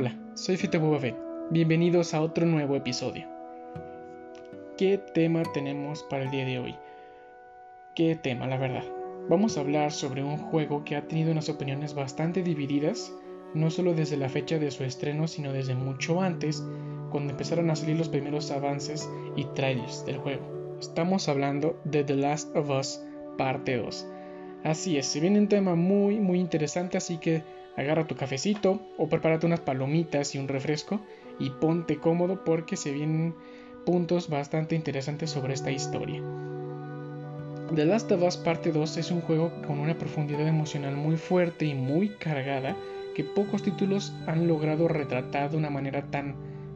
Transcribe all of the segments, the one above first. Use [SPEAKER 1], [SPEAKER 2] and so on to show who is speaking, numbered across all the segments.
[SPEAKER 1] Hola, soy Fito Boba Bienvenidos a otro nuevo episodio. ¿Qué tema tenemos para el día de hoy? ¿Qué tema, la verdad? Vamos a hablar sobre un juego que ha tenido unas opiniones bastante divididas, no solo desde la fecha de su estreno, sino desde mucho antes, cuando empezaron a salir los primeros avances y trailers del juego. Estamos hablando de The Last of Us Parte 2. Así es, se viene un tema muy muy interesante, así que agarra tu cafecito o prepárate unas palomitas y un refresco y ponte cómodo porque se vienen puntos bastante interesantes sobre esta historia. The Last of Us Parte 2 es un juego con una profundidad emocional muy fuerte y muy cargada que pocos títulos han logrado retratar de una manera tan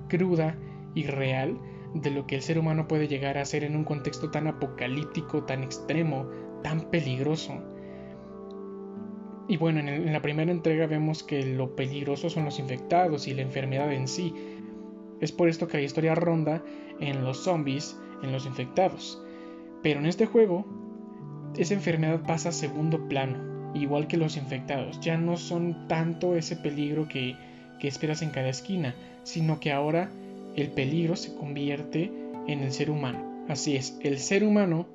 [SPEAKER 1] cruda y real de lo que el ser humano puede llegar a ser en un contexto tan apocalíptico, tan extremo, tan peligroso. Y bueno, en, la primera entrega vemos que lo peligroso son los infectados y la enfermedad en sí. Es por esto que la historia ronda en los zombies, en los infectados. Pero en este juego, esa enfermedad pasa a segundo plano, igual que los infectados. Ya no son tanto ese peligro que, que esperas en cada esquina, sino que ahora el peligro se convierte en el ser humano. Así es, el ser humano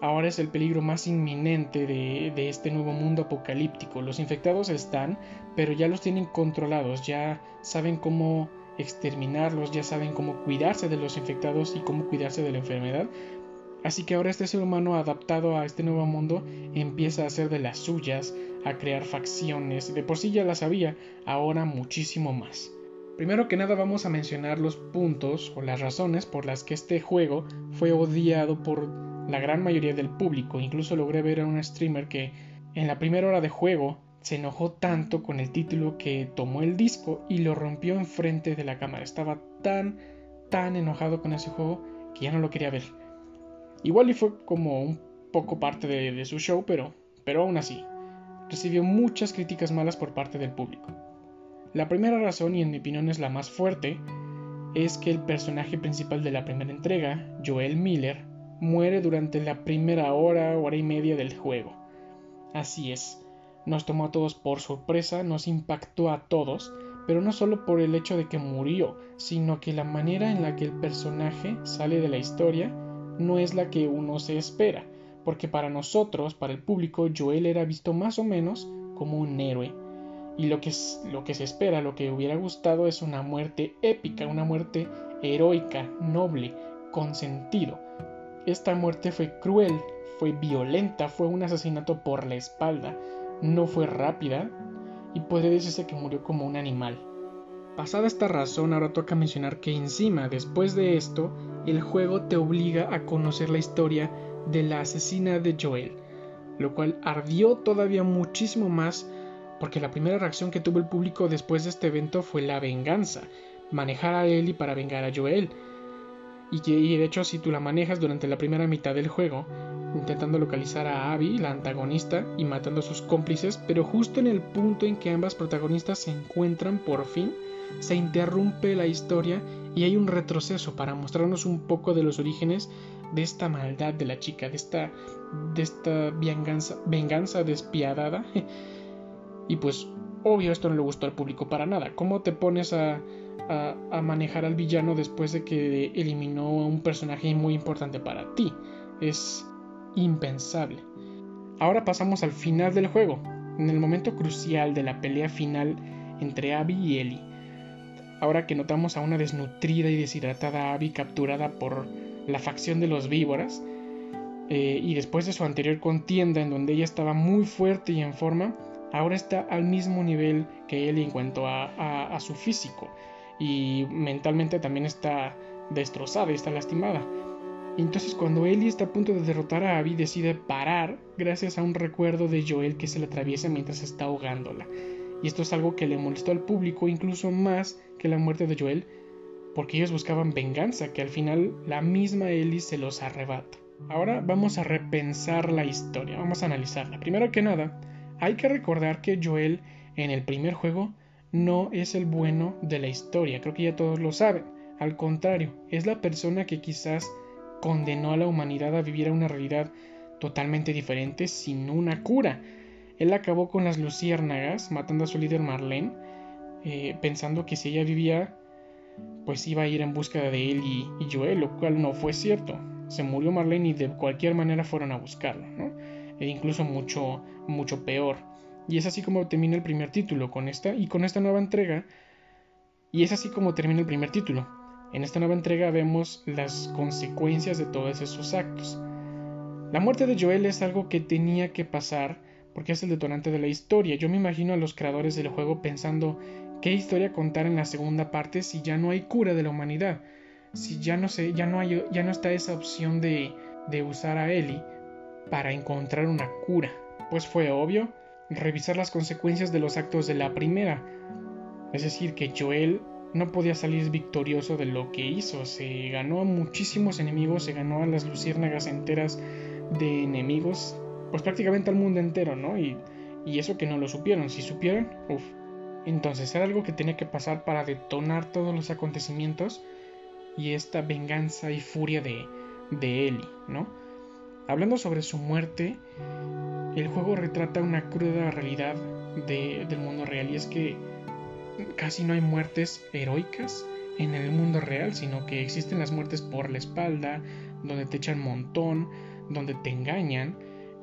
[SPEAKER 1] ahora es el peligro más inminente de, este nuevo mundo apocalíptico. Los infectados están, pero ya los tienen controlados, ya saben cómo exterminarlos, ya saben cómo cuidarse de los infectados y cómo cuidarse de la enfermedad. Así que ahora este ser humano adaptado a este nuevo mundo empieza a hacer de las suyas, a crear facciones, de por sí ya las había, ahora muchísimo más. Primero que nada vamos a mencionar los puntos o las razones por las que este juego fue odiado por la gran mayoría del público. Incluso logré ver a un streamer que en la primera hora de juego se enojó tanto con el título que tomó el disco y lo rompió enfrente de la cámara. Estaba tan, tan enojado con ese juego que ya no lo quería ver. Igual y fue como un poco parte de, de su show, pero, pero aún así, recibió muchas críticas malas por parte del público. La primera razón, y en mi opinión es la más fuerte, es que el personaje principal de la primera entrega, Joel Miller, muere durante la primera hora, hora y media del juego. Así es, nos tomó a todos por sorpresa, nos impactó a todos, pero no solo por el hecho de que murió, sino que la manera en la que el personaje sale de la historia no es la que uno se espera, porque para nosotros, para el público, Joel era visto más o menos como un héroe. Y lo que, lo que se espera, lo que hubiera gustado es una muerte épica, una muerte heroica, noble, con sentido. Esta muerte fue cruel, fue violenta, fue un asesinato por la espalda, no fue rápida y puede decirse que murió como un animal. Pasada esta razón, ahora toca mencionar que encima, después de esto, el juego te obliga a conocer la historia de la asesina de Joel, lo cual ardió todavía muchísimo más porque la primera reacción que tuvo el público después de este evento fue la venganza, manejar a Ellie para vengar a Joel, y, que, de hecho si tú la manejas durante la primera mitad del juego, intentando localizar a Abby, la antagonista, y matando a sus cómplices, pero justo en el punto en que ambas protagonistas se encuentran por fin, se interrumpe la historia y hay un retroceso para mostrarnos un poco de los orígenes de esta maldad de la chica, de esta, de esta venganza, venganza despiadada. y pues obvio esto no le gustó al público para nada. ¿Cómo te pones a, a, manejar al villano después de que eliminó a un personaje muy importante para ti. Es impensable. Ahora pasamos al final del juego, en el momento crucial de la pelea final entre Abby y Ellie. Ahora que notamos a una desnutrida y deshidratada Abby capturada por la facción de los víboras, eh, y después de su anterior contienda en donde ella estaba muy fuerte y en forma, ahora está al mismo nivel que Ellie en cuanto a su físico y mentalmente también está destrozada y está lastimada. entonces cuando Ellie está a punto de derrotar a Abby decide parar gracias a un recuerdo de Joel que se le atraviesa mientras está ahogándola. Y esto es algo que le molestó al público incluso más que la muerte de Joel, porque ellos buscaban venganza, que al final la misma Ellie se los arrebata. Ahora vamos a repensar la historia, vamos a analizarla. Primero que nada, hay que recordar que Joel en el primer juego no es el bueno de la historia, creo que ya todos lo saben. Al contrario, es la persona que quizás condenó a la humanidad a vivir a una realidad totalmente diferente sin una cura. Él acabó con las luciérnagas, matando a su líder Marlene, eh, pensando que si ella vivía, pues iba a ir en busca de él y, Joel, lo cual no fue cierto. Se murió Marlene y de cualquier manera fueron a buscarlo, ¿no? E incluso mucho, mucho peor. Y es así como termina el primer título con esta y con esta nueva entrega. Y es así como termina el primer título. En esta nueva entrega vemos las consecuencias de todos esos actos. La muerte de Joel es algo que tenía que pasar porque es el detonante de la historia. Yo me imagino a los creadores del juego pensando qué historia contar en la segunda parte si ya no hay cura de la humanidad, si ya no sé, ya no hay, ya no está esa opción de, de usar a Ellie para encontrar una cura. Pues fue obvio revisar las consecuencias de los actos de la primera, es decir, que Joel no podía salir victorioso de lo que hizo. Se ganó a muchísimos enemigos, se ganó a las luciérnagas enteras de enemigos, pues prácticamente al mundo entero, ¿no? Y, eso que no lo supieron. Si supieron, uff. Entonces era algo que tenía que pasar para detonar todos los acontecimientos y esta venganza y furia de, de Ellie, ¿no? Hablando sobre su muerte, el juego retrata una cruda realidad del mundo real y es que casi no hay muertes heroicas en el mundo real, sino que existen las muertes por la espalda, donde te echan montón, donde te engañan,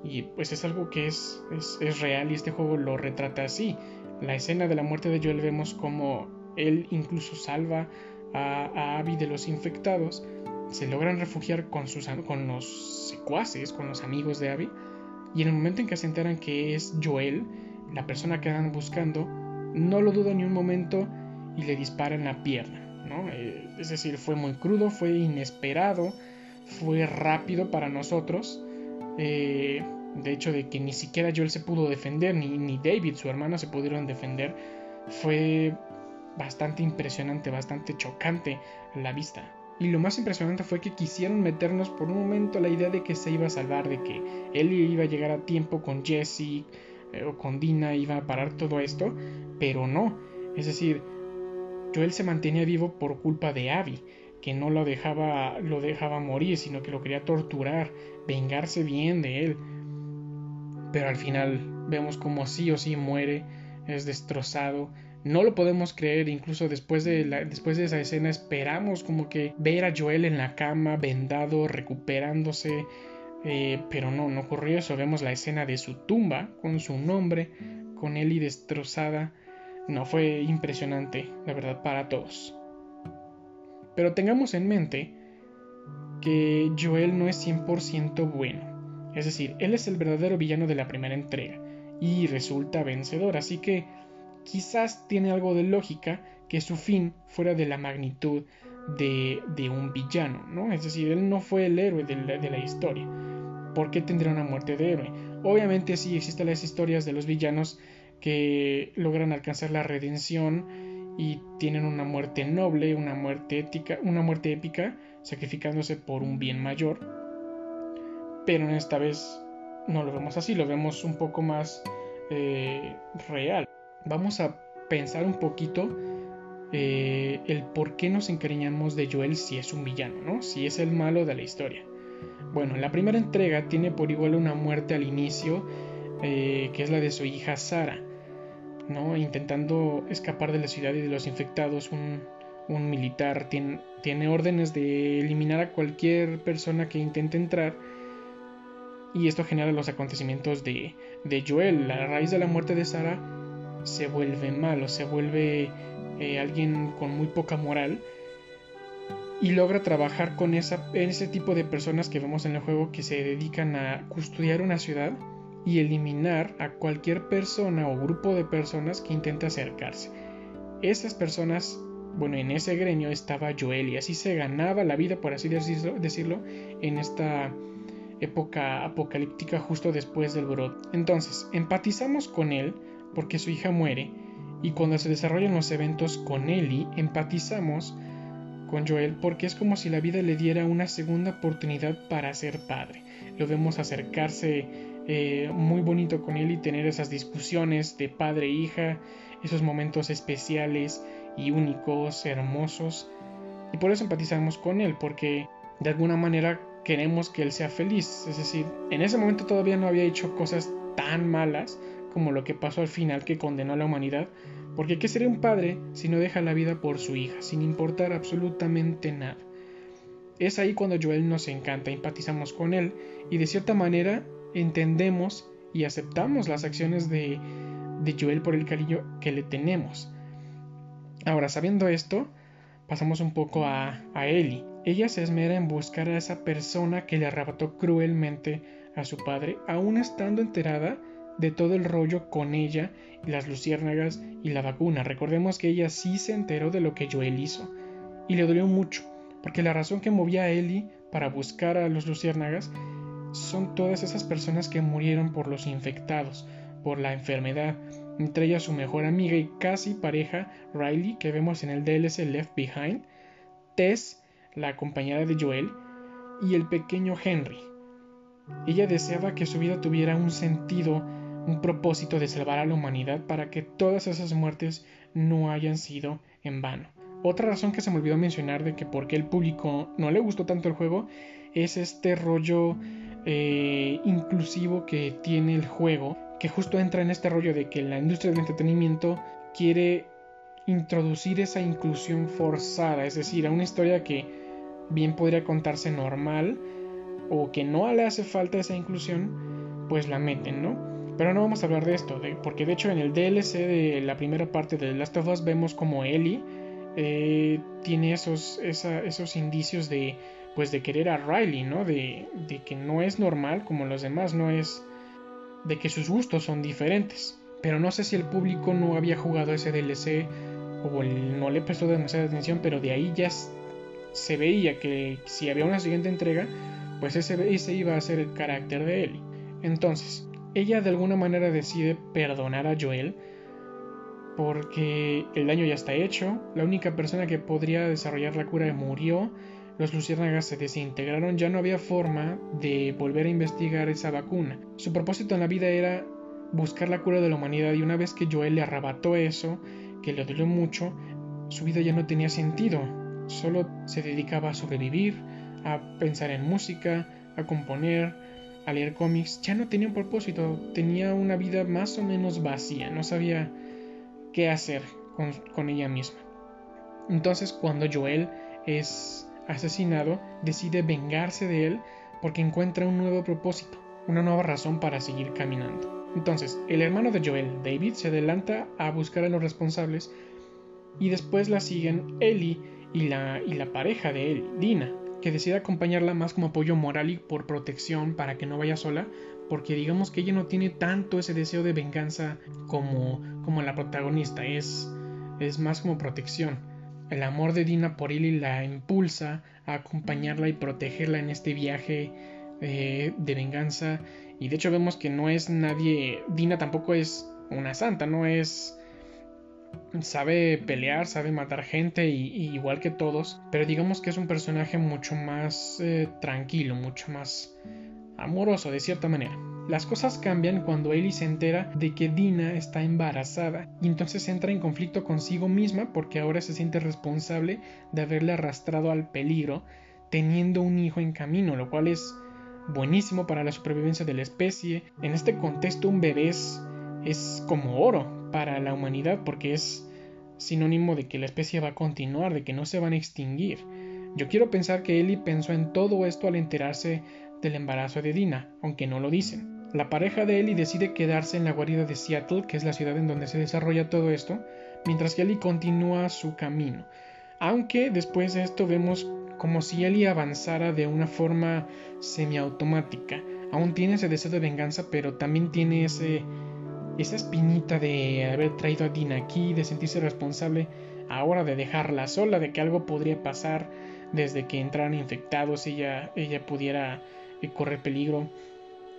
[SPEAKER 1] y pues es algo que es, es, real y este juego lo retrata así. La escena de la muerte de Joel vemos como él incluso salva a, a Abby de los infectados, se logran refugiar con, sus, con los secuaces, con los amigos de Abby, y en el momento en que se enteran que es Joel, la persona que andan buscando, no lo duda ni un momento y le dispara en la pierna. ¿no? Eh, es decir, fue muy crudo, fue inesperado, fue rápido para nosotros. Eh, de hecho, de que ni siquiera Joel se pudo defender, ni, ni David, su hermano, se pudieron defender, fue bastante impresionante, bastante chocante la vista. Y lo más impresionante fue que quisieron meternos por un momento la idea de que se iba a salvar, de que él iba a llegar a tiempo con Jesse, eh, o con Dina iba a parar todo esto, pero no. Es decir, Joel se mantenía vivo por culpa de Abby, que no lo dejaba, lo dejaba morir, sino que lo quería torturar, vengarse bien de él. Pero al final vemos como sí o sí muere, es destrozado. No lo podemos creer, incluso después de, después de esa escena esperamos como que ver a Joel en la cama, vendado, recuperándose, eh, pero no, no ocurrió eso. Vemos la escena de su tumba con su nombre, con Ellie destrozada. No, fue impresionante, la verdad, para todos. Pero tengamos en mente que Joel no es 100% bueno. Es decir, él es el verdadero villano de la primera entrega y resulta vencedor. Así que quizás tiene algo de lógica que su fin fuera de la magnitud de, de un villano, ¿no? Es decir, él no fue el héroe de la, historia. ¿por qué tendría una muerte de héroe? Obviamente sí existen las historias de los villanos que logran alcanzar la redención y tienen una muerte noble, una muerte ética, una muerte épica, sacrificándose por un bien mayor. Pero en esta vez no lo vemos así, lo vemos un poco más eh, real. Vamos a pensar un poquito eh, el por qué nos encariñamos de Joel si es un villano, ¿no? Si es el malo de la historia. Bueno, la primera entrega tiene por igual una muerte al inicio, eh, que es la de su hija Sara, ¿no? Intentando escapar de la ciudad y de los infectados, un, militar tiene, tiene, órdenes de eliminar a cualquier persona que intente entrar. Y esto genera los acontecimientos de, de Joel. A raíz de la muerte de Sara se vuelve malo, se vuelve eh, alguien con muy poca moral y logra trabajar con ese tipo de personas que vemos en el juego que se dedican a custodiar una ciudad y eliminar a cualquier persona o grupo de personas que intente acercarse. Esas personas, bueno, en ese gremio estaba Joel y así se ganaba la vida, por así decirlo, decirlo en esta época apocalíptica justo después del brot. Entonces, empatizamos con él porque su hija muere y cuando se desarrollan los eventos con Ellie, empatizamos con Joel porque es como si la vida le diera una segunda oportunidad para ser padre. Lo vemos acercarse eh, muy bonito con y tener esas discusiones de padre e hija, esos momentos especiales y únicos, hermosos. Y por eso empatizamos con él, porque de alguna manera queremos que él sea feliz. Es decir, en ese momento todavía no había hecho cosas tan malas como lo que pasó al final que condenó a la humanidad, Porque ¿qué sería un padre si no deja la vida por su hija, sin importar absolutamente nada? Es ahí cuando Joel nos encanta, empatizamos con él y de cierta manera entendemos y aceptamos las acciones de, de Joel por el cariño que le tenemos. Ahora, sabiendo esto, pasamos un poco a, a Ellie. Ella se esmera en buscar a esa persona que le arrebató cruelmente a su padre, aún estando enterada de todo el rollo con ella las luciérnagas y la vacuna. Recordemos que ella sí se enteró de lo que Joel hizo y le dolió mucho, porque la razón que movía a Ellie para buscar a los luciérnagas son todas esas personas que murieron por los infectados, por la enfermedad, entre ellas su mejor amiga y casi pareja Riley que vemos en el DLC Left Behind, Tess, la compañera de Joel, y el pequeño Henry. Ella deseaba que su vida tuviera un sentido un propósito de salvar a la humanidad para que todas esas muertes no hayan sido en vano. Otra razón que se me olvidó mencionar de que por qué el público no le gustó tanto el juego es este rollo eh, inclusivo que tiene el juego, que justo entra en este rollo de que la industria del entretenimiento quiere introducir esa inclusión forzada, es decir, a una historia que bien podría contarse normal o que no le hace falta esa inclusión, pues la meten, ¿no? Pero no vamos a hablar de esto, porque de hecho en el DLC de la primera parte de Last of Us vemos como Ellie eh, tiene esos, esos indicios de, pues de querer a Riley, ¿no? De, que no es normal como los demás, no es de que sus gustos son diferentes. Pero no sé si el público no había jugado ese DLC o no le prestó demasiada atención, pero de ahí ya se veía que si había una siguiente entrega, pues ese, ese iba a ser el carácter de Ellie. Entonces, ella de alguna manera decide perdonar a Joel porque el daño ya está hecho, la única persona que podría desarrollar la cura murió, los luciérnagas se desintegraron, ya no había forma de volver a investigar esa vacuna. Su propósito en la vida era buscar la cura de la humanidad y una vez que Joel le arrebató eso, que le dolió mucho, su vida ya no tenía sentido, solo se dedicaba a sobrevivir, a pensar en música, a componer, a leer cómics, ya no tenía un propósito, tenía una vida más o menos vacía, no sabía qué hacer con, ella misma. Entonces cuando Joel es asesinado, decide vengarse de él porque encuentra un nuevo propósito, una nueva razón para seguir caminando. Entonces, el hermano de Joel, David, se adelanta a buscar a los responsables y después la siguen Ellie y la pareja de él, Dina, que decide acompañarla más como apoyo moral y por protección para que no vaya sola, porque digamos que ella no tiene tanto ese deseo de venganza como, como la protagonista, es, es más como protección. El amor de Dina por Ellie la impulsa a acompañarla y protegerla en este viaje eh, de venganza. Y de hecho vemos que no es nadie, Dina tampoco es una santa, no es sabe pelear, sabe matar gente y, igual que todos, pero digamos que es un personaje mucho más eh, tranquilo, mucho más amoroso de cierta manera. Las cosas cambian cuando Ellie se entera de que Dina está embarazada y entonces entra en conflicto consigo misma porque ahora se siente responsable de haberle arrastrado al peligro teniendo un hijo en camino, lo cual es buenísimo para la supervivencia de la especie. En este contexto un bebé es, es como oro, para la humanidad porque es sinónimo de que la especie va a continuar, de que no se van a extinguir. Yo quiero pensar que Ellie pensó en todo esto al enterarse del embarazo de Dina, aunque no lo dicen. La pareja de Ellie decide quedarse en la guarida de Seattle, que es la ciudad en donde se desarrolla todo esto, mientras que Ellie continúa su camino. Aunque después de esto vemos como si Ellie avanzara de una forma semiautomática. Aún tiene ese deseo de venganza, pero también tiene ese esa espinita de haber traído a Dina aquí, de sentirse responsable ahora de dejarla sola, de que algo podría pasar desde que entraran infectados, ella, ella pudiera eh, correr peligro.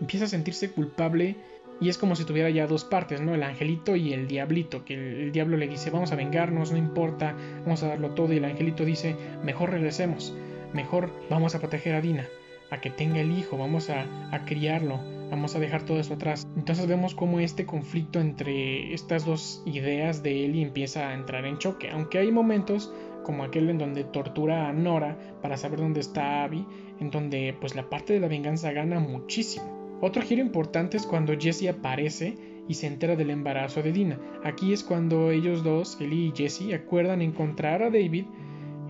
[SPEAKER 1] Empieza a sentirse culpable y es como si tuviera ya dos partes, ¿no? El angelito y el diablito, que el, el, diablo le dice, vamos a vengarnos, no importa, vamos a darlo todo, y el angelito dice, mejor regresemos, mejor vamos a proteger a Dina a que tenga el hijo, vamos a, criarlo, vamos a dejar todo eso atrás. Entonces vemos cómo este conflicto entre estas dos ideas de Ellie empieza a entrar en choque, aunque hay momentos como aquel en donde tortura a Nora para saber dónde está Abby, en donde pues la parte de la venganza gana muchísimo. Otro giro importante es cuando Jesse aparece y se entera del embarazo de Dina. Aquí es cuando ellos dos, Ellie y Jesse, acuerdan encontrar a David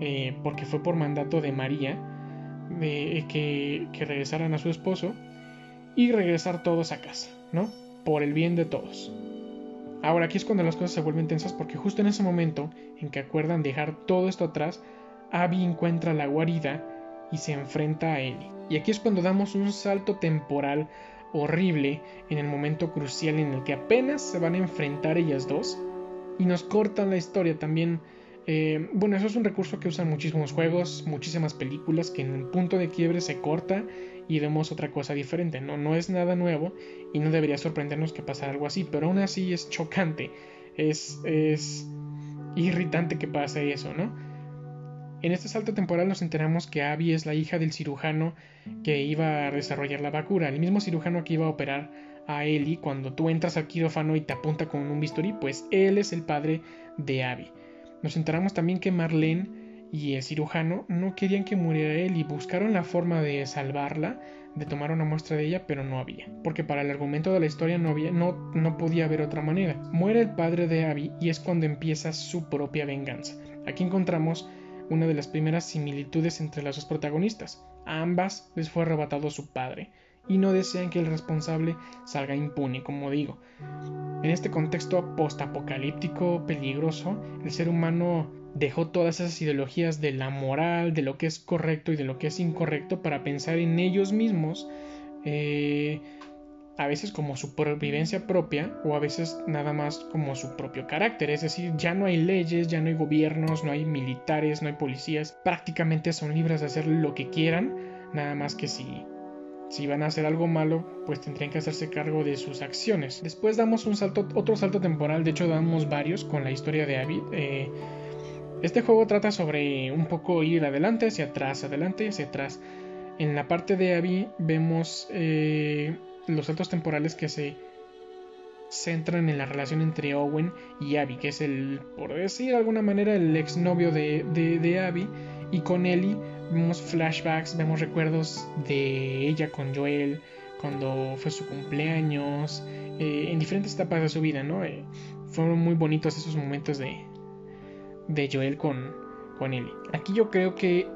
[SPEAKER 1] eh, porque fue por mandato de María de, que, que regresaran a su esposo y regresar todos a casa, ¿no? Por el bien de todos. Ahora aquí es cuando las cosas se vuelven tensas porque justo en ese momento en que acuerdan dejar todo esto atrás, Abby encuentra la guarida y se enfrenta a Ellie. Y aquí es cuando damos un salto temporal horrible en el momento crucial en el que apenas se van a enfrentar ellas dos y nos cortan la historia también. Eh, bueno, eso es un recurso que usan muchísimos juegos, muchísimas películas, que en el punto de quiebre se corta y vemos otra cosa diferente. No, no es nada nuevo y no debería sorprendernos que pasara algo así, pero aún así es chocante, es, es irritante que pase eso, ¿no? En este salto temporal nos enteramos que Abby es la hija del cirujano que iba a desarrollar la vacuna, el mismo cirujano que iba a operar a Ellie cuando tú entras al quirófano y te apunta con un bisturí, pues él es el padre de Abby. Nos enteramos también que Marlene y el cirujano no querían que muriera él y buscaron la forma de salvarla, de tomar una muestra de ella, pero no había, porque para el argumento de la historia no, había, no, no podía haber otra manera. Muere el padre de Abby y es cuando empieza su propia venganza. Aquí encontramos una de las primeras similitudes entre las dos protagonistas. A ambas les fue arrebatado su padre, y no desean que el responsable salga impune, como digo. En este contexto postapocalíptico peligroso, el ser humano dejó todas esas ideologías de la moral, de lo que es correcto y de lo que es incorrecto para pensar en ellos mismos, eh, a veces como su supervivencia propia o a veces nada más como su propio carácter. Es decir, ya no hay leyes, ya no hay gobiernos, no hay militares, no hay policías, prácticamente son libres de hacer lo que quieran, nada más que si si van a hacer algo malo, pues tendrían que hacerse cargo de sus acciones. Después damos un salto, otro salto temporal, de hecho damos varios con la historia de Abby. Eh, este juego trata sobre un poco ir adelante, hacia atrás, adelante, hacia atrás. En la parte de Abby vemos eh, los saltos temporales que se centran en la relación entre Owen y Abby, que es el, por decir de alguna manera, el exnovio de, de, de Abby, y con Ellie vemos flashbacks, vemos recuerdos de ella con Joel, cuando fue su cumpleaños, eh, en diferentes etapas de su vida, ¿no? Eh, fueron muy bonitos esos momentos de, de Joel con, con Ellie. Aquí yo creo que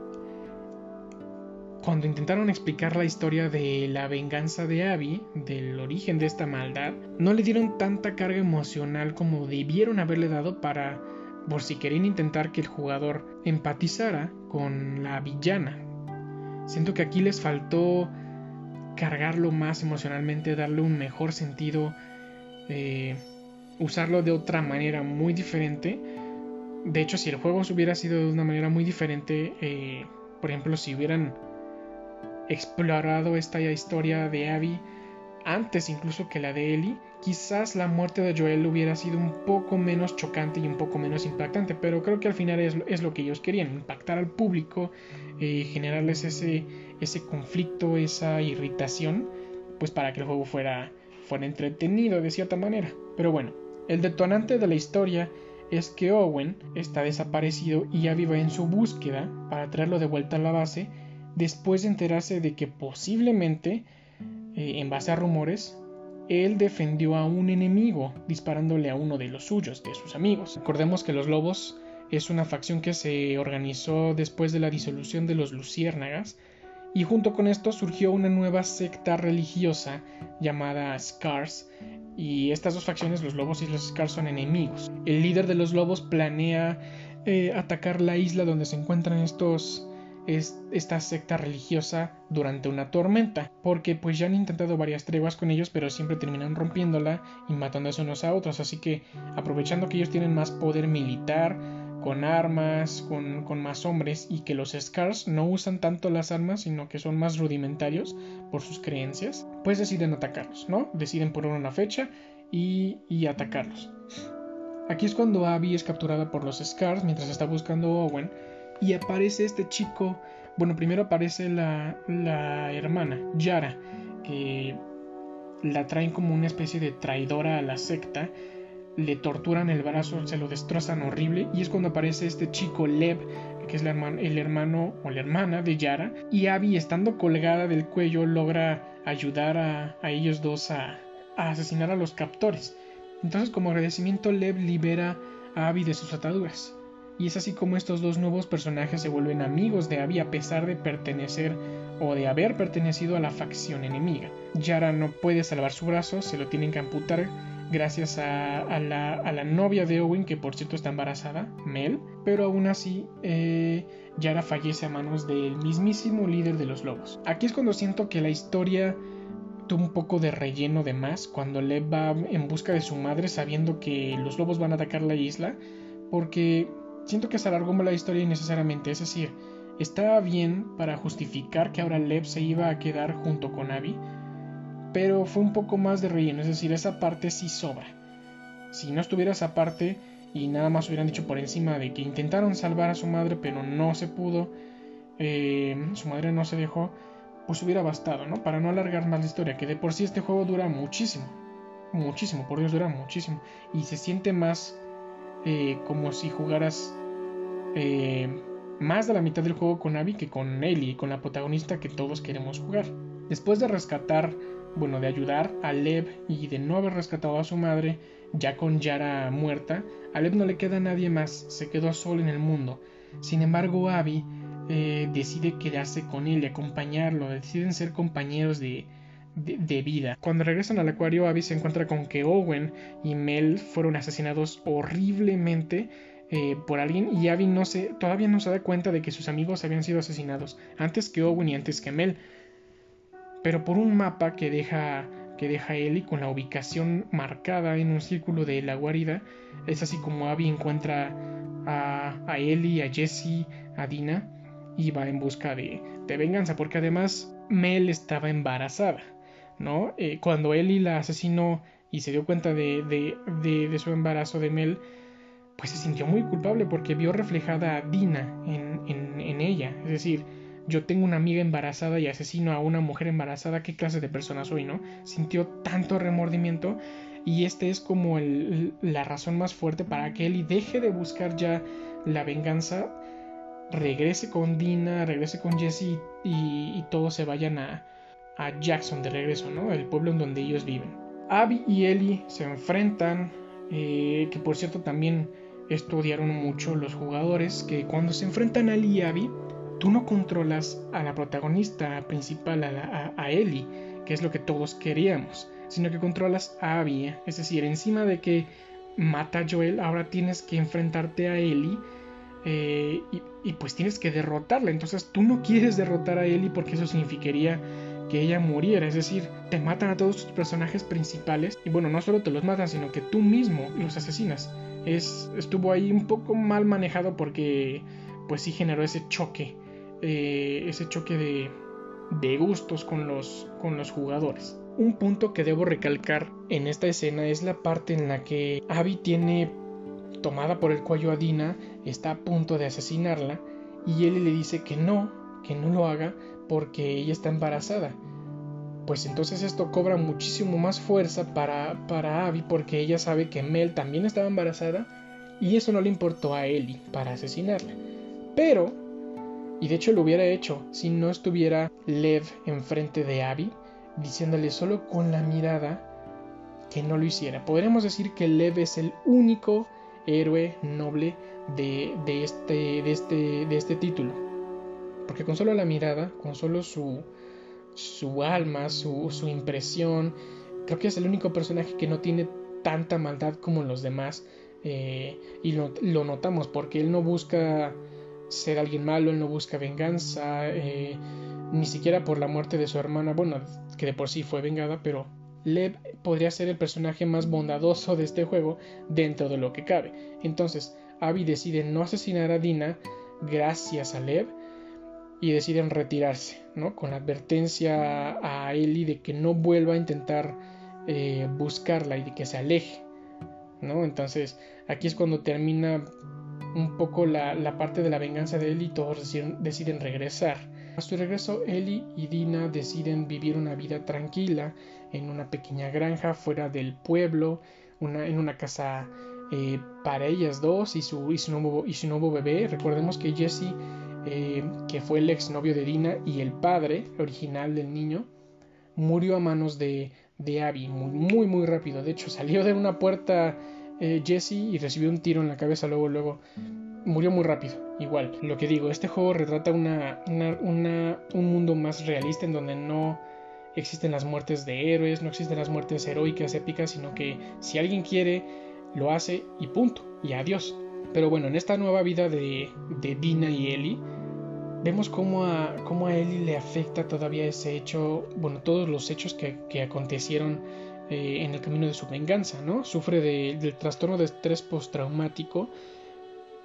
[SPEAKER 1] cuando intentaron explicar la historia de la venganza de Abby, del origen de esta maldad, no le dieron tanta carga emocional como debieron haberle dado para por si querían intentar que el jugador empatizara con la villana. Siento que aquí les faltó cargarlo más emocionalmente, darle un mejor sentido, eh, usarlo de otra manera muy diferente. De hecho, si el juego hubiera sido de una manera muy diferente, eh, por ejemplo, si hubieran explorado esta historia de Abby antes incluso que la de Ellie, quizás la muerte de Joel hubiera sido un poco menos chocante y un poco menos impactante, pero creo que al final es, lo que ellos querían, impactar al público, eh, generarles ese, conflicto, esa irritación, pues para que el juego fuera, fuera entretenido de cierta manera. Pero bueno, el detonante de la historia es que Owen está desaparecido y ya vive en su búsqueda para traerlo de vuelta a la base después de enterarse de que posiblemente, eh, en base a rumores, él defendió a un enemigo disparándole a uno de los suyos, de sus amigos. Recordemos que los lobos es una facción que se organizó después de la disolución de los luciérnagas y junto con esto surgió una nueva secta religiosa llamada Scars y estas dos facciones, los lobos y los Scars, son enemigos. El líder de los lobos planea eh, atacar la isla donde se encuentran estos es esta secta religiosa durante una tormenta, porque pues ya han intentado varias treguas con ellos, pero siempre terminan rompiéndola y matándose unos a otros, así que aprovechando que ellos tienen más poder militar, con armas, con, con, más hombres y que los Scars no usan tanto las armas, sino que son más rudimentarios por sus creencias, pues deciden atacarlos, ¿no? Deciden poner una fecha y, y atacarlos. Aquí es cuando Abby es capturada por los Scars mientras está buscando a Owen y aparece este chico, bueno, primero aparece la, la hermana, Yara, que la traen como una especie de traidora a la secta, le torturan el brazo, se lo destrozan horrible, y es cuando aparece este chico Lev, que es el hermano o la hermana de Yara, y Abby, estando colgada del cuello, logra ayudar a, a ellos dos a, a asesinar a los captores. Entonces como agradecimiento Lev libera a Abby de sus ataduras. Y es así como estos dos nuevos personajes se vuelven amigos de Abby a pesar de pertenecer o de haber pertenecido a la facción enemiga. Yara no puede salvar su brazo, se lo tienen que amputar gracias a, la, novia de Owen, que por cierto está embarazada, Mel, pero aún así eh, Yara fallece a manos del mismísimo líder de los lobos. Aquí es cuando siento que la historia tuvo un poco de relleno de más, cuando Lev va en busca de su madre sabiendo que los lobos van a atacar la isla, porque siento que se alargó la historia innecesariamente, es decir, estaba bien para justificar que ahora Lev se iba a quedar junto con Abby, pero fue un poco más de relleno, es decir, esa parte sí sobra. Si no estuviera esa parte y nada más hubieran dicho por encima de que intentaron salvar a su madre pero no se pudo, eh, su madre no se dejó, pues hubiera bastado, ¿no? Para no alargar más la historia, que de por sí este juego dura muchísimo, muchísimo, por Dios dura muchísimo, y se siente más eh, como si jugaras eh, más de la mitad del juego con Abby que con Ellie, con la protagonista que todos queremos jugar. Después de rescatar bueno, de ayudar a Lev y de no haber rescatado a su madre, ya con Yara muerta, a Lev no le queda nadie más, se quedó solo en el mundo. Sin embargo, Abby eh, decide quedarse con él acompañarlo, deciden ser compañeros de, de, vida. Cuando regresan al acuario, Abby se encuentra con que Owen y Mel fueron asesinados horriblemente eh, por alguien y Abby no se, todavía no se da cuenta de que sus amigos habían sido asesinados antes que Owen y antes que Mel pero por un mapa que deja que deja Ellie con la ubicación marcada en un círculo de la guarida. Es así como Abby encuentra a, a Ellie, a Jessie, a Dina y va en busca de, de venganza, porque además Mel estaba embarazada, ¿no? Eh, cuando Ellie la asesinó y se dio cuenta de, de, de, su embarazo de Mel, pues se sintió muy culpable porque vio reflejada a Dina en, en, ella, es decir, yo tengo una amiga embarazada y asesino a una mujer embarazada, ¿qué clase de persona soy, no? Sintió tanto remordimiento y este es como la razón más fuerte para que Ellie deje de buscar ya la venganza, regrese con Dina, regrese con Jesse y, todos se vayan a, a, Jackson de regreso, ¿no? El pueblo en donde ellos viven. Abby y Ellie se enfrentan, eh, que por cierto también estudiaron mucho los jugadores, que cuando se enfrentan a Ellie y Abby, tú no controlas a la protagonista principal, a, a, Ellie, que es lo que todos queríamos, sino que controlas a Abby. Es decir, encima de que mata a Joel, ahora tienes que enfrentarte a Ellie eh, y, pues tienes que derrotarla. Entonces tú no quieres derrotar a Ellie porque eso significaría que ella muriera. Es decir, te matan a todos tus personajes principales y bueno, no solo te los matan, sino que tú mismo los asesinas. Es, estuvo ahí un poco mal manejado porque pues sí generó ese choque eh, ese choque de, de gustos con los, con los jugadores. Un punto que debo recalcar en esta escena es la parte en la que Abby tiene tomada por el cuello a Dina, está a punto de asesinarla y él le dice que no, que no lo haga porque ella está embarazada. Pues entonces esto cobra muchísimo más fuerza para, para Abby porque ella sabe que Mel también estaba embarazada y eso no le importó a Ellie para asesinarla. Pero y de hecho lo hubiera hecho si no estuviera Lev enfrente de Abby, diciéndole solo con la mirada que no lo hiciera. Podríamos decir que Lev es el único héroe noble de, este, de, este, de este título. Porque con solo la mirada, con solo su, su alma, su, su impresión, creo que es el único personaje que no tiene tanta maldad como los demás. Eh, y lo, lo, notamos porque él no busca ser alguien malo, él no busca venganza, eh, ni siquiera por la muerte de su hermana, bueno, que de por sí fue vengada, pero Lev podría ser el personaje más bondadoso de este juego dentro de lo que cabe. Entonces, Abby decide no asesinar a Dina gracias a Lev y deciden retirarse, ¿no? Con la advertencia a Ellie de que no vuelva a intentar eh, buscarla y de que se aleje, ¿no? Entonces, aquí es cuando termina un poco la, parte de la venganza de Ellie y todos deciden, regresar. A su regreso, Ellie y Dina deciden vivir una vida tranquila en una pequeña granja fuera del pueblo, una, en una casa eh, para ellas dos y su, y su, nuevo, y su nuevo bebé. Recordemos que Jesse, eh, que fue el exnovio de Dina y el padre original del niño, murió a manos de, de Abby muy, muy, muy rápido. De hecho, salió de una puerta eh, Jesse y recibió un tiro en la cabeza luego, luego. Murió muy rápido, igual. Lo que digo, este juego retrata una, una, un mundo más realista en donde no existen las muertes de héroes, no existen las muertes heroicas, épicas, sino que si alguien quiere, lo hace y punto, y adiós. Pero bueno, en esta nueva vida de, de Dina y Ellie, vemos cómo a, cómo a Ellie le afecta todavía ese hecho, bueno, todos los hechos que, que acontecieron eh, en el camino de su venganza, ¿no? Sufre del trastorno de estrés postraumático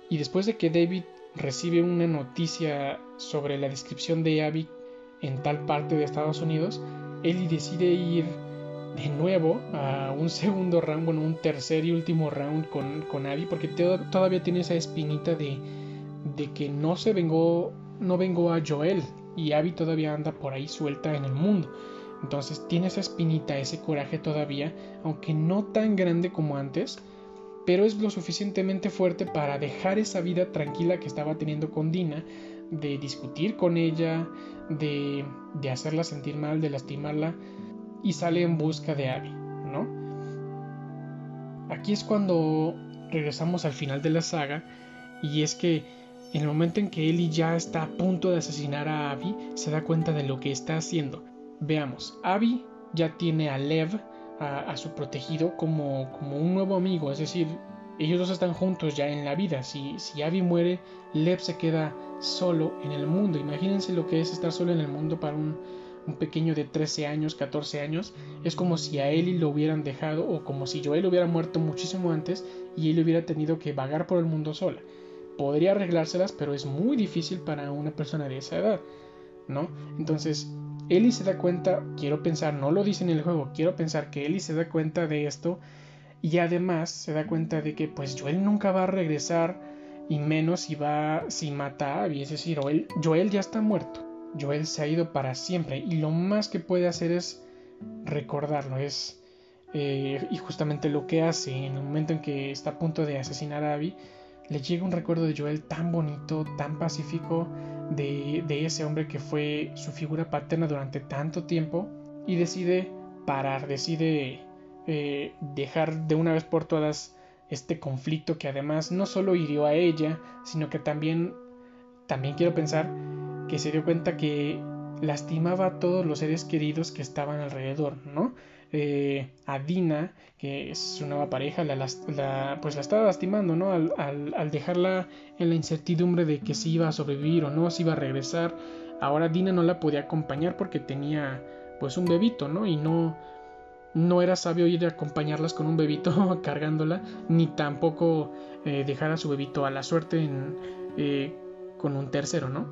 [SPEAKER 1] y después de que David recibe una noticia sobre la descripción de Abby en tal parte de Estados Unidos, Ellie decide ir de nuevo a un segundo round, bueno, un tercer y último round con, con Abby, porque todavía tiene esa espinita de, de que no se vengó, no vengó a Joel y Abby todavía anda por ahí suelta en el mundo. Entonces tiene esa espinita, ese coraje todavía, aunque no tan grande como antes, pero es lo suficientemente fuerte para dejar esa vida tranquila que estaba teniendo con Dina, de discutir con ella, de, de hacerla sentir mal, de lastimarla, y sale en busca de Abby, ¿no? Aquí es cuando regresamos al final de la saga, y es que en el momento en que Ellie ya está a punto de asesinar a Abby, se da cuenta de lo que está haciendo. Veamos, Abby ya tiene a Lev, a, su protegido, como, como, un nuevo amigo, es decir, ellos dos están juntos ya en la vida. Si, si Abby muere, Lev se queda solo en el mundo. Imagínense lo que es estar solo en el mundo para un, un pequeño de 13 años, 14 años. Es como si a Ellie lo hubieran dejado o como si Joel hubiera muerto muchísimo antes y él hubiera tenido que vagar por el mundo sola. Podría arreglárselas, pero es muy difícil para una persona de esa edad, ¿no? Entonces, Ellie se da cuenta, quiero pensar, no lo dice en el juego, quiero pensar que Ellie se da cuenta de esto y además se da cuenta de que pues Joel nunca va a regresar y menos si va si mata a Abby, es decir, Joel, Joel ya está muerto. Joel se ha ido para siempre y lo más que puede hacer es recordarlo, es eh, y justamente lo que hace en el momento en que está a punto de asesinar a Abby, le llega un recuerdo de Joel tan bonito, tan pacífico, de, ese hombre que fue su figura paterna durante tanto tiempo, y decide parar, decide eh, dejar de una vez por todas este conflicto que además no solo hirió a ella, sino que también, también quiero pensar que se dio cuenta que lastimaba a todos los seres queridos que estaban alrededor, ¿no? Eh, a Dina, que es su nueva pareja, la, pues la estaba lastimando, ¿no? Al, al, dejarla en la incertidumbre de que si iba a sobrevivir o no, si iba a regresar. Ahora Dina no la podía acompañar porque tenía pues un bebito, ¿no? Y no, no era sabio ir a acompañarlas con un bebito cargándola, ni tampoco eh, dejar a su bebito a la suerte eh, con un tercero, ¿no?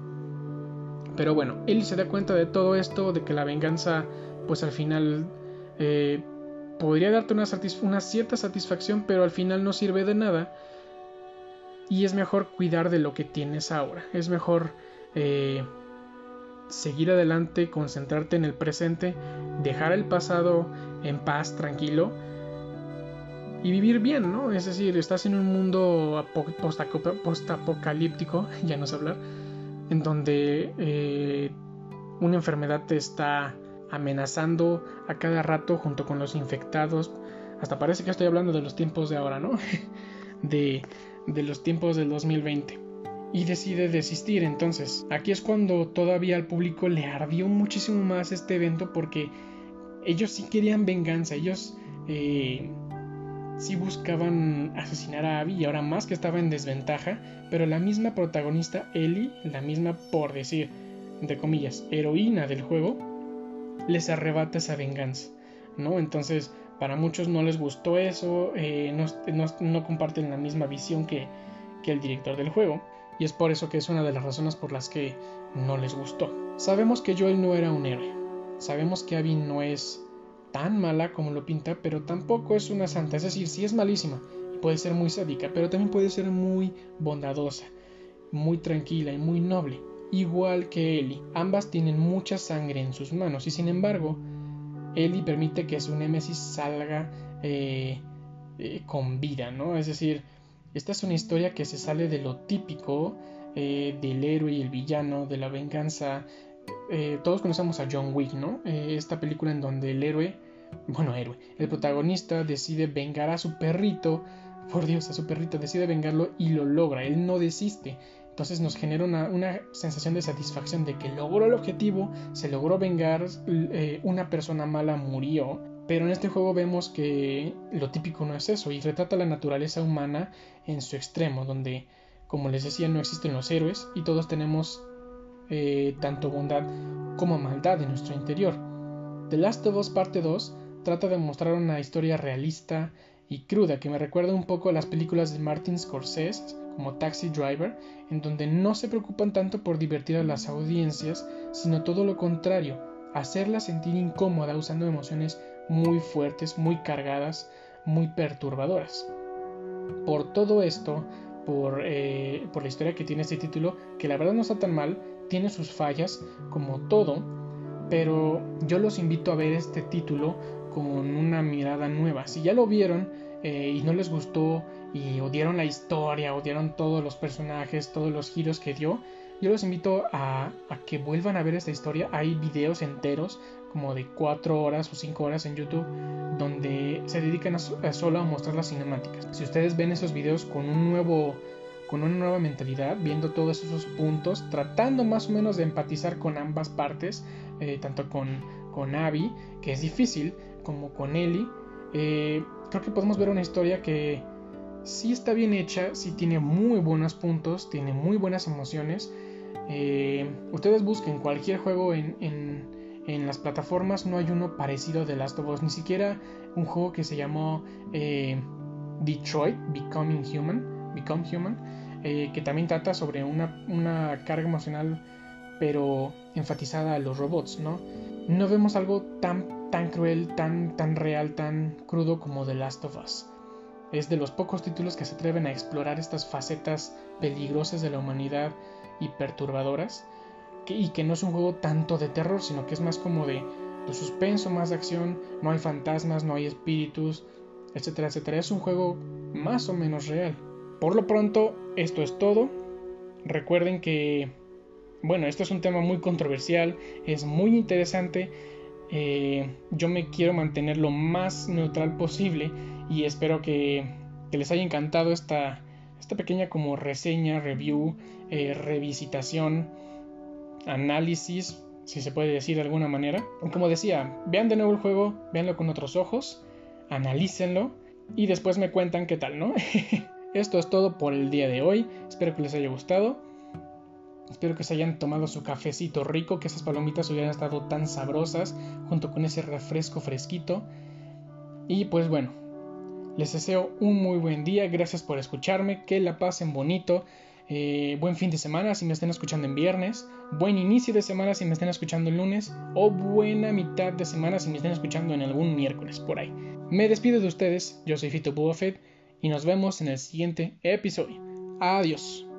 [SPEAKER 1] Pero bueno, él se da cuenta de todo esto, de que la venganza, pues al final eh, podría darte una, cierta satisfacción, pero al final no sirve de nada. Y es mejor cuidar de lo que tienes ahora. Es mejor eh, seguir adelante, concentrarte en el presente, dejar el pasado en paz, tranquilo. Y vivir bien, ¿no? Es decir, estás en un mundo post-apocalíptico, ya no sé hablar, en donde eh, una enfermedad te está amenazando a cada rato junto con los infectados. Hasta parece que estoy hablando de los tiempos de ahora, ¿no? de, de los tiempos del 2020. Y decide desistir entonces. Aquí es cuando todavía al público le ardió muchísimo más este evento porque ellos sí querían venganza, ellos eh, sí buscaban asesinar a Abby y ahora más que estaba en desventaja, pero la misma protagonista, Ellie, la misma por decir, entre comillas, heroína del juego, les arrebata esa venganza, ¿no? Entonces, para muchos no les gustó eso, eh, no, comparten la misma visión que, que el director del juego, y es por eso que es una de las razones por las que no les gustó. Sabemos que Joel no era un héroe, sabemos que Abby no es tan mala como lo pinta, pero tampoco es una santa, es decir, sí es malísima puede ser muy sádica, pero también puede ser muy bondadosa, muy tranquila y muy noble igual que Ellie. Ambas tienen mucha sangre en sus manos y sin embargo, Ellie permite que su némesis salga eh, eh, con vida, ¿no? Es decir, esta es una historia que se sale de lo típico eh, del héroe y el villano, de la venganza. todos conocemos a John Wick, ¿no? esta película en donde el héroe bueno, héroe, el protagonista decide vengar a su perrito, por Dios, a su perrito, decide vengarlo y lo logra, él no desiste. Entonces nos genera una, sensación de satisfacción de que logró el objetivo, se logró vengar, eh, una persona mala murió, pero en este juego vemos que lo típico no es eso y retrata la naturaleza humana en su extremo, donde, como les decía, no existen los héroes y todos tenemos eh, tanto bondad como maldad en nuestro interior. The Last of Us Parte 2 trata de mostrar una historia realista y cruda que me recuerda un poco a las películas de Martin Scorsese como Taxi Driver, en donde no se preocupan tanto por divertir a las audiencias, sino todo lo contrario, hacerla sentir incómoda usando emociones muy fuertes, muy cargadas, muy perturbadoras. Por todo esto, por, eh, por la historia que tiene este título, que la verdad no está tan mal, tiene sus fallas, como todo, pero yo los invito a ver este título con una mirada nueva. Si ya lo vieron eh, y no les gustó y odiaron la historia, odiaron todos los personajes, todos los giros que dio, yo los invito a, que vuelvan a ver esta historia. Hay videos enteros, como de 4 horas o 5 horas en YouTube, donde se dedican a, solo a mostrar las cinemáticas. Si ustedes ven esos videos con un nuevo con una nueva mentalidad, viendo todos esos puntos, tratando más o menos de empatizar con ambas partes, eh, tanto con, con Abby, que es difícil, como con Ellie, eh, creo que podemos ver una historia que sí está bien hecha, sí tiene muy buenos puntos, tiene muy buenas emociones. Eh, ustedes busquen cualquier juego en, las plataformas, no hay uno parecido de Last of Us, ni siquiera un juego que se llamó Detroit Becoming Human, Human eh, que también trata sobre una, carga emocional, pero enfatizada a los robots, ¿no? No vemos algo tan, tan cruel, tan, tan real, tan crudo como The Last of Us. Es de los pocos títulos que se atreven a explorar estas facetas peligrosas de la humanidad y perturbadoras, y que no es un juego tanto de terror, sino que es más como de, de suspenso, más de acción, no hay fantasmas, no hay espíritus, etcétera, etcétera. Es un juego más o menos real. Por lo pronto, esto es todo. Recuerden que, bueno, esto es un tema muy controversial, es muy interesante. Eh, yo me quiero mantener lo más neutral posible y espero que, les haya encantado esta, pequeña como reseña, review, eh, revisitación, análisis, si se puede decir de alguna manera. Como decía, vean de nuevo el juego, véanlo con otros ojos, analícenlo y después me cuentan qué tal, ¿no? Esto es todo por el día de hoy. Espero que les haya gustado. Espero que se hayan tomado su cafecito rico, que esas palomitas hubieran estado tan sabrosas junto con ese refresco fresquito. Y pues bueno, les deseo un muy buen día. Gracias por escucharme. Que la pasen bonito. Eh, buen fin de semana si me estén escuchando en viernes. Buen inicio de semana si me estén escuchando el lunes. O buena mitad de semana si me estén escuchando en algún miércoles por ahí. Me despido de ustedes. Yo soy Fito Buffett y nos vemos en el siguiente episodio. Adiós.